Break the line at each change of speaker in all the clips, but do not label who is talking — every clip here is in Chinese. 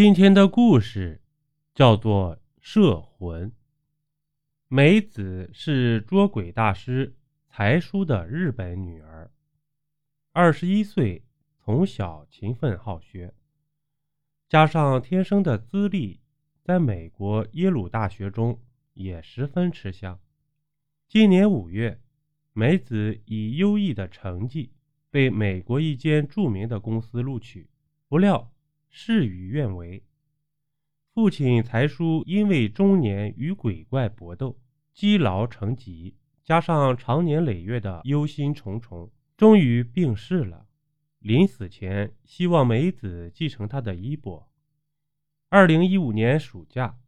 今天的故事叫做《摄魂》。梅子是捉鬼大师才叔的日本女儿，二十一岁，从小勤奋好学，加上天生的资历，在美国耶鲁大学中也十分吃香。今年五月，梅子以优异的成绩被美国一间著名的公司录取，不料。事与愿违，父亲才叔因为中年与鬼怪搏斗，积劳成疾，加上长年累月的忧心忡忡，终于病逝了。临死前，希望梅子继承他的衣钵。二零一五年暑假，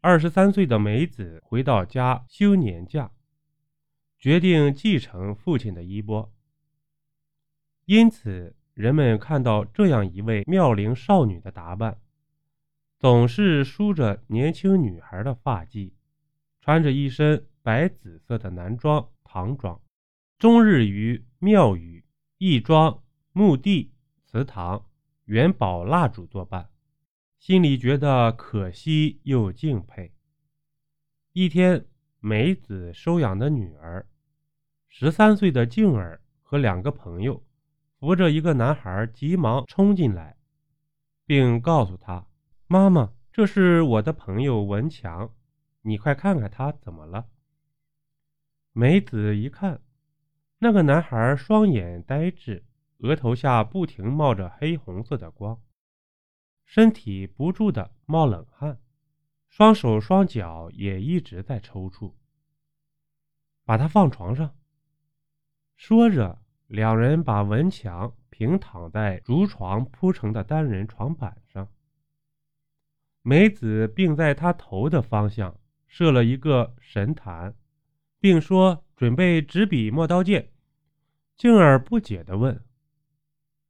二十三岁的梅子回到家休年假，决定继承父亲的衣钵。因此。人们看到这样一位妙龄少女的打扮，总是梳着年轻女孩的发髻，穿着一身白紫色的男装、唐装，终日于庙宇、义庄、墓地、祠堂、元宝蜡烛作伴，心里觉得可惜又敬佩。一天，梅子收养的女儿，十三岁的静儿和两个朋友。扶着一个男孩，急忙冲进来，并告诉他：“妈妈，这是我的朋友文强，你快看看他怎么了。”梅子一看，那个男孩双眼呆滞，额头下不停冒着黑红色的光，身体不住的冒冷汗，双手双脚也一直在抽搐。把他放床上，说着。两人把文强平躺在竹床铺成的单人床板上，梅子并在他头的方向设了一个神坛，并说：“准备纸笔墨刀剑。”静儿不解地问：“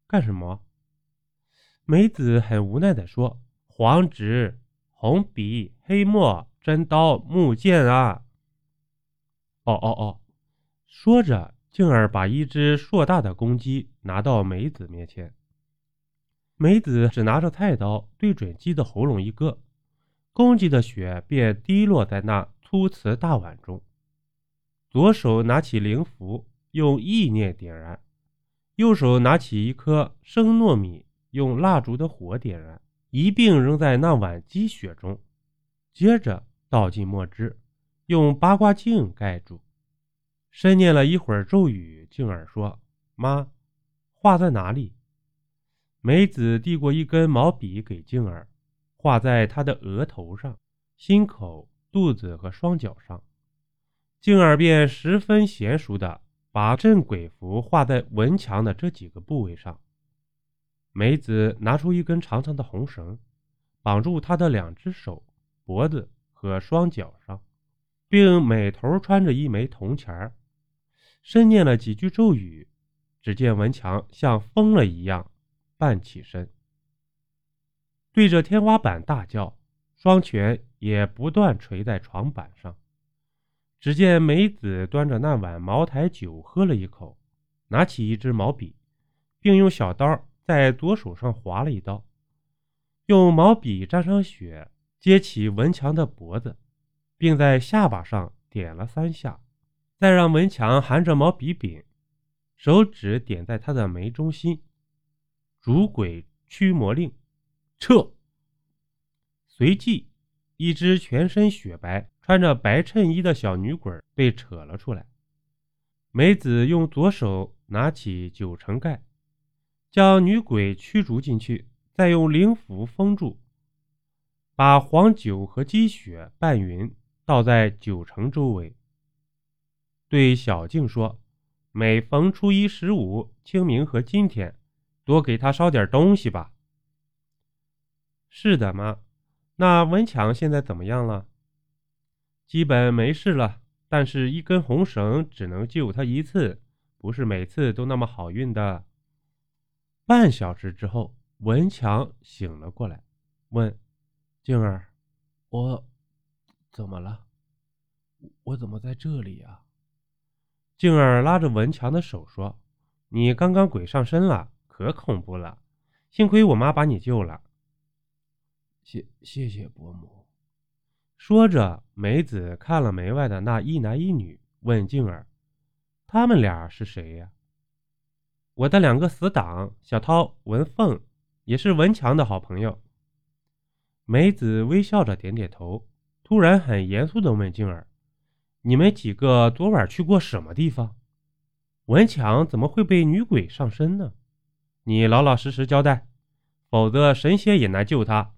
干什么？”梅子很无奈地说：“黄纸、红笔、黑墨、真刀、木剑啊！”哦哦哦，说着。静儿把一只硕大的公鸡拿到梅子面前，梅子只拿着菜刀对准鸡的喉咙一割，公鸡的血便滴落在那粗瓷大碗中。左手拿起灵符，用意念点燃；右手拿起一颗生糯米，用蜡烛的火点燃，一并扔在那碗鸡血中。接着倒进墨汁，用八卦镜盖住。深念了一会儿咒语，静儿说：“妈，画在哪里？”梅子递过一根毛笔给静儿，画在她的额头上、心口、肚子和双脚上。静儿便十分娴熟地把镇鬼符画在文强的这几个部位上。梅子拿出一根长长的红绳，绑住他的两只手、脖子和双脚上，并每头穿着一枚铜钱儿。深念了几句咒语，只见文强像疯了一样半起身，对着天花板大叫，双拳也不断捶在床板上。只见梅子端着那碗茅台酒喝了一口，拿起一支毛笔，并用小刀在左手上划了一刀，用毛笔沾上血，接起文强的脖子，并在下巴上点了三下。再让文强含着毛笔柄，手指点在他的眉中心，逐鬼驱魔令，撤。随即，一只全身雪白、穿着白衬衣的小女鬼被扯了出来。梅子用左手拿起酒城盖，将女鬼驱逐进去，再用灵符封住，把黄酒和鸡血拌匀，倒在酒城周围。对小静说：“每逢初一、十五、清明和今天，多给他烧点东西吧。”是的，妈。那文强现在怎么样了？基本没事了，但是一根红绳只能救他一次，不是每次都那么好运的。半小时之后，文强醒了过来，问：“静儿，我怎么了？我怎么在这里呀？”静儿拉着文强的手说：“你刚刚鬼上身了，可恐怖了！幸亏我妈把你救了。”
谢谢谢伯母。
说着，梅子看了门外的那一男一女，问静儿：“他们俩是谁呀？”“我的两个死党，小涛、文凤，也是文强的好朋友。”梅子微笑着点点头，突然很严肃地问静儿：“你们几个昨晚去过什么地方？文强怎么会被女鬼上身呢？你老老实实交代，否则神仙也难救他。”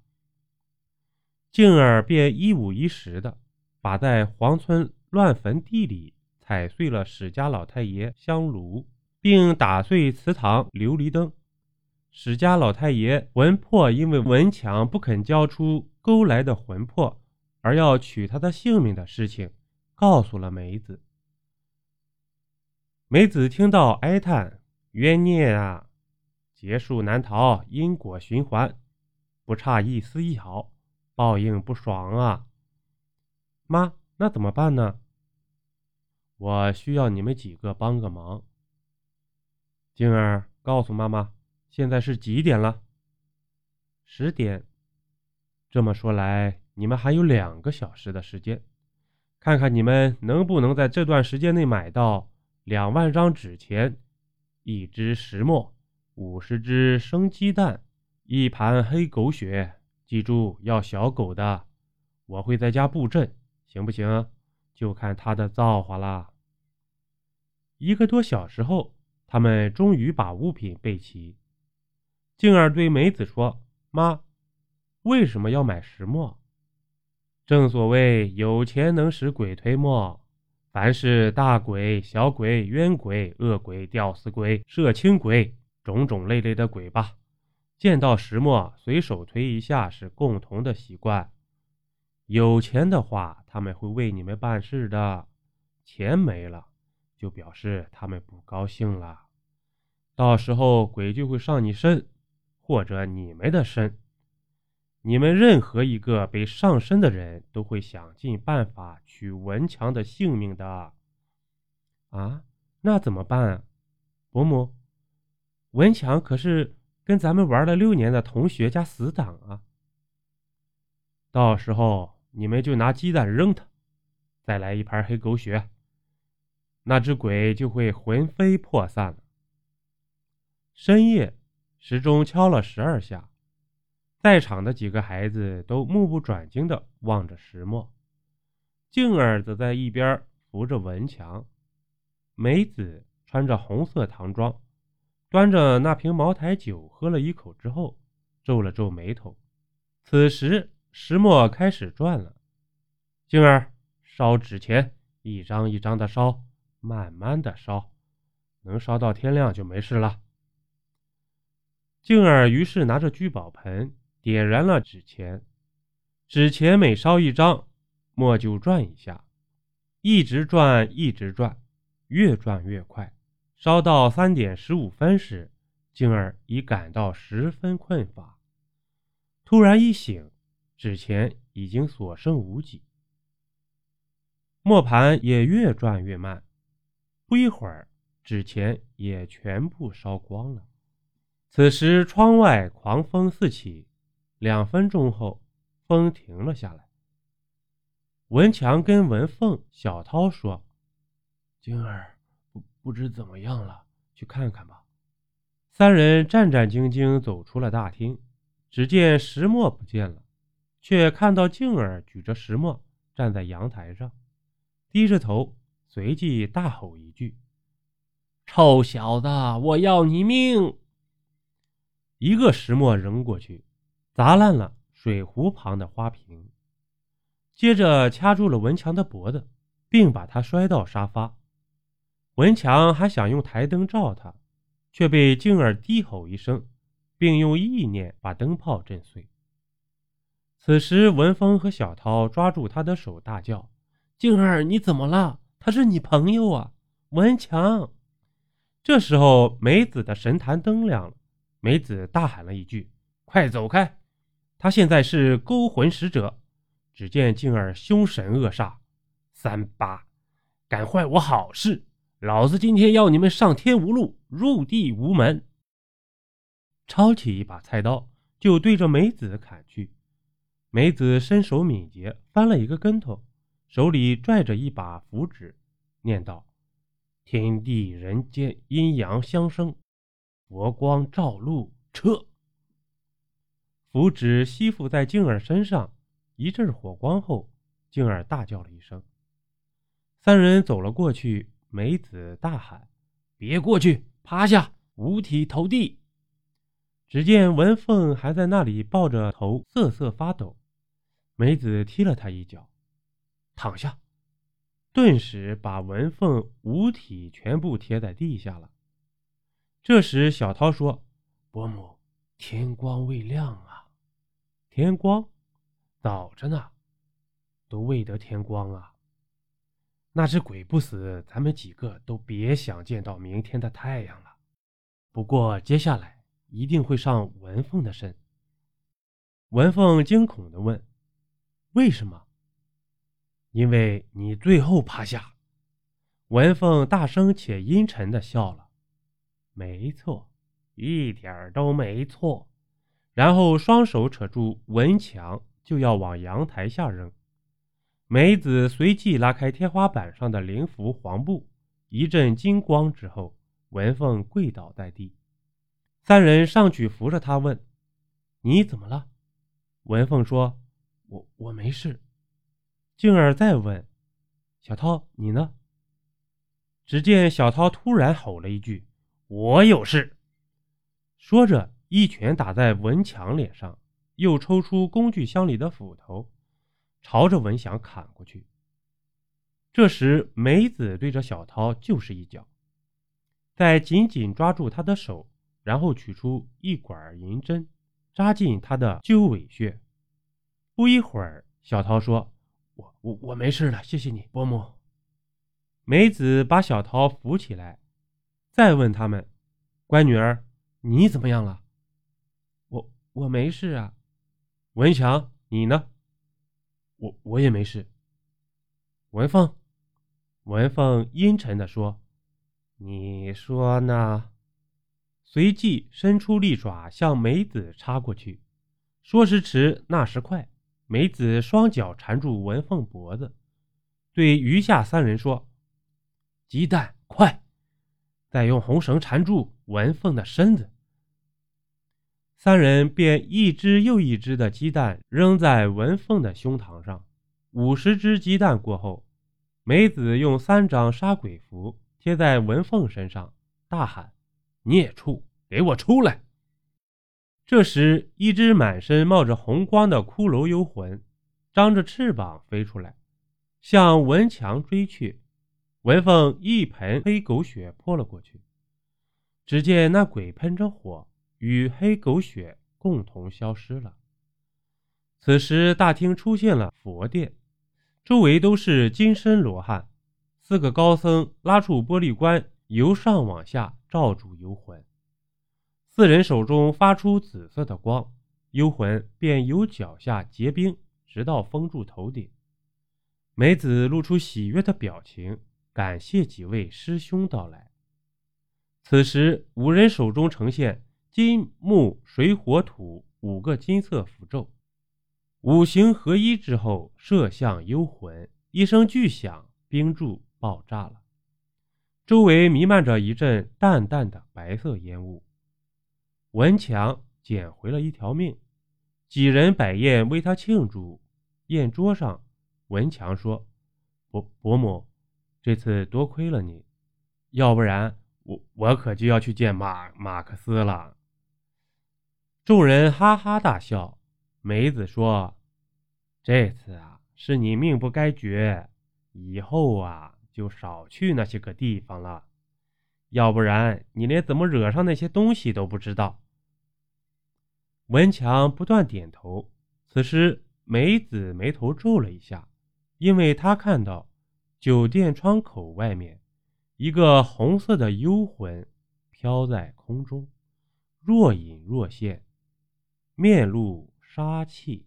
静儿便一五一十的把在黄村乱坟地里踩碎了史家老太爷香炉，并打碎祠堂琉璃灯，史家老太爷魂魄因为文强不肯交出勾来的魂魄，而要取他的性命的事情，告诉了梅子。梅子听到哀叹冤孽啊，劫数难逃，因果循环，不差一丝一毫。报应不爽啊，妈，那怎么办呢？我需要你们几个帮个忙。静儿，告诉妈妈，现在是几点了？十点。这么说来，你们还有两个小时的时间，看看你们能不能在这段时间内买到两万张纸钱、一只石磨、五十只生鸡蛋、一盘黑狗血。记住要小狗的，我会在家布阵，行不行？就看他的造化了。一个多小时后，他们终于把物品备齐。静儿对梅子说：“妈，为什么要买石磨？正所谓有钱能使鬼推磨，凡是大鬼、小鬼、冤鬼、恶鬼、吊死鬼、摄青鬼，种种类类的鬼吧。”见到石磨，随手推一下是共同的习惯。有钱的话，他们会为你们办事的；钱没了，就表示他们不高兴了。到时候鬼就会上你身，或者你们的身。你们任何一个被上身的人都会想尽办法取文强的性命的。啊，那怎么办啊？伯母，文强可是……跟咱们玩了六年的同学加死党啊！到时候你们就拿鸡蛋扔他，再来一盘黑狗血，那只鬼就会魂飞魄散了。深夜，时钟敲了十二下，在场的几个孩子都目不转睛地望着石墨，静儿则在一边扶着文强，梅子穿着红色唐装。端着那瓶茅台酒喝了一口之后，皱了皱眉头。此时石磨开始转了，静儿烧纸钱，一张一张的烧，慢慢的烧，能烧到天亮就没事了。静儿于是拿着聚宝盆点燃了纸钱，纸钱每烧一张，磨就转一下，一直转，一直转，越转越快。烧到三点十五分时，静儿已感到十分困乏。突然一醒，纸钱已经所剩无几，磨盘也越转越慢。不一会儿，纸钱也全部烧光了。此时，窗外狂风四起。两分钟后，风停了下来。文强跟文凤、小涛说：“
静儿。”不知怎么样了，去看看吧。
三人战战兢兢走出了大厅，只见石磨不见了，却看到静儿举着石磨站在阳台上，低着头，随即大吼一句：“臭小子，我要你命！”一个石磨扔过去，砸烂了水壶旁的花瓶，接着掐住了文强的脖子，并把他摔到沙发。文强还想用台灯照他，却被静儿低吼一声，并用意念把灯泡震碎。此时，文峰和小涛抓住他的手，大叫：“静儿，你怎么了？他是你朋友啊！”文强。这时候，梅子的神坛灯亮了，梅子大喊了一句：“快走开！”他现在是勾魂使者。只见静儿凶神恶煞：“三八，敢坏我好事！”老子今天要你们上天无路，入地无门！抄起一把菜刀，就对着梅子砍去。梅子身手敏捷，翻了一个跟头，手里拽着一把符纸，念道：“天地人间，阴阳相生，佛光照路，撤。”符纸吸附在静儿身上，一阵火光后，静儿大叫了一声。三人走了过去，梅子大喊：“别过去，趴下，五体投地！”只见文凤还在那里抱着头瑟瑟发抖。梅子踢了他一脚，躺下，顿时把文凤五体全部贴在地下了。这时小涛说：“
伯母，天光未亮啊，
天光
早着呢，都未得天光啊。
那只鬼不死，咱们几个都别想见到明天的太阳了。不过接下来一定会上文凤的身。”文凤惊恐地问。为什么？因为你最后趴下。文凤大声且阴沉的笑了。没错，一点都没错。然后双手扯住文强，就要往阳台下扔。梅子随即拉开天花板上的灵符黄布，一阵金光之后，文凤跪倒在地。三人上去扶着他，问：“你怎么了？”文凤说。
我我没事。
静儿再问：“小涛，你呢？”只见小涛突然吼了一句：“我有事！”说着，一拳打在文强脸上，又抽出工具箱里的斧头，朝着文祥砍过去。这时，梅子对着小涛就是一脚，再紧紧抓住他的手，然后取出一管银针，扎进他的鸠尾穴。不一会儿，小涛说：“
我我我没事了，谢谢你，伯母。”
梅子把小涛扶起来，再问他们：“乖女儿，你怎么样了？”“
我没事啊。”“
文强，你呢？”“
我我也没事。”“
文凤。”文凤阴沉地说：“你说呢？”随即伸出利爪向梅子插过去，说时迟，那时快。梅子双脚缠住文凤脖子，对余下三人说：“鸡蛋，快！再用红绳缠住文凤的身子。”三人便一只又一只的鸡蛋扔在文凤的胸膛上。五十只鸡蛋过后，梅子用三张杀鬼符贴在文凤身上，大喊：“孽畜，给我出来！”这时，一只满身冒着红光的骷髅幽魂，张着翅膀飞出来，向文强追去。文凤一盆黑狗血泼了过去，只见那鬼喷着火，与黑狗血共同消失了。此时，大厅出现了佛殿，周围都是金身罗汉，四个高僧拉出玻璃棺，由上往下罩住幽魂。四人手中发出紫色的光，幽魂便由脚下结冰，直到封住头顶。梅子露出喜悦的表情，感谢几位师兄到来。此时，五人手中呈现金木水火土五个金色符咒，五行合一之后，射向幽魂。一声巨响，冰柱爆炸了，周围弥漫着一阵淡淡的白色烟雾。文强捡回了一条命，几人摆宴为他庆祝。宴桌上，文强说：“伯伯母，这次多亏了你，要不然我我可就要去见马马克思了。”众人哈哈大笑。梅子说：“这次啊，是你命不该绝，以后啊就少去那些个地方了，要不然你连怎么惹上那些东西都不知道。”文强不断点头。此时，梅子眉头皱了一下，因为她看到酒店窗口外面一个红色的幽魂飘在空中，若隐若现，面露杀气。